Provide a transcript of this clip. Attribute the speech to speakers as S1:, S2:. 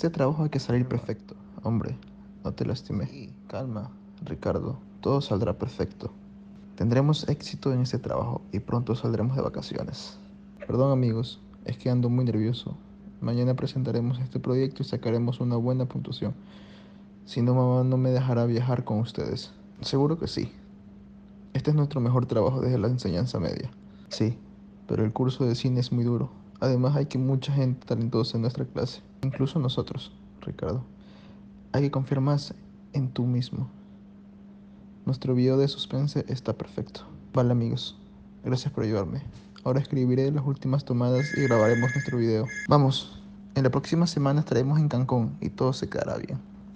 S1: Este trabajo hay que salir perfecto. Hombre, no te lastimé. calma, Ricardo. Todo saldrá perfecto. Tendremos éxito en este trabajo y pronto saldremos de vacaciones. Perdón amigos, es que ando muy nervioso. Mañana presentaremos este proyecto y sacaremos una buena puntuación. Si no, mamá no me dejará viajar con ustedes. Seguro que sí. Este es nuestro mejor trabajo desde la enseñanza media. Sí, pero el curso de cine es muy duro. Además hay que mucha gente talentosa en nuestra clase, incluso nosotros, Ricardo. Hay que confiar más en tú mismo. Nuestro video de suspense está perfecto. Vale amigos, gracias por ayudarme. Ahora escribiré las últimas tomadas y grabaremos nuestro video. Vamos, en la próxima semana estaremos en Cancún y todo se quedará bien.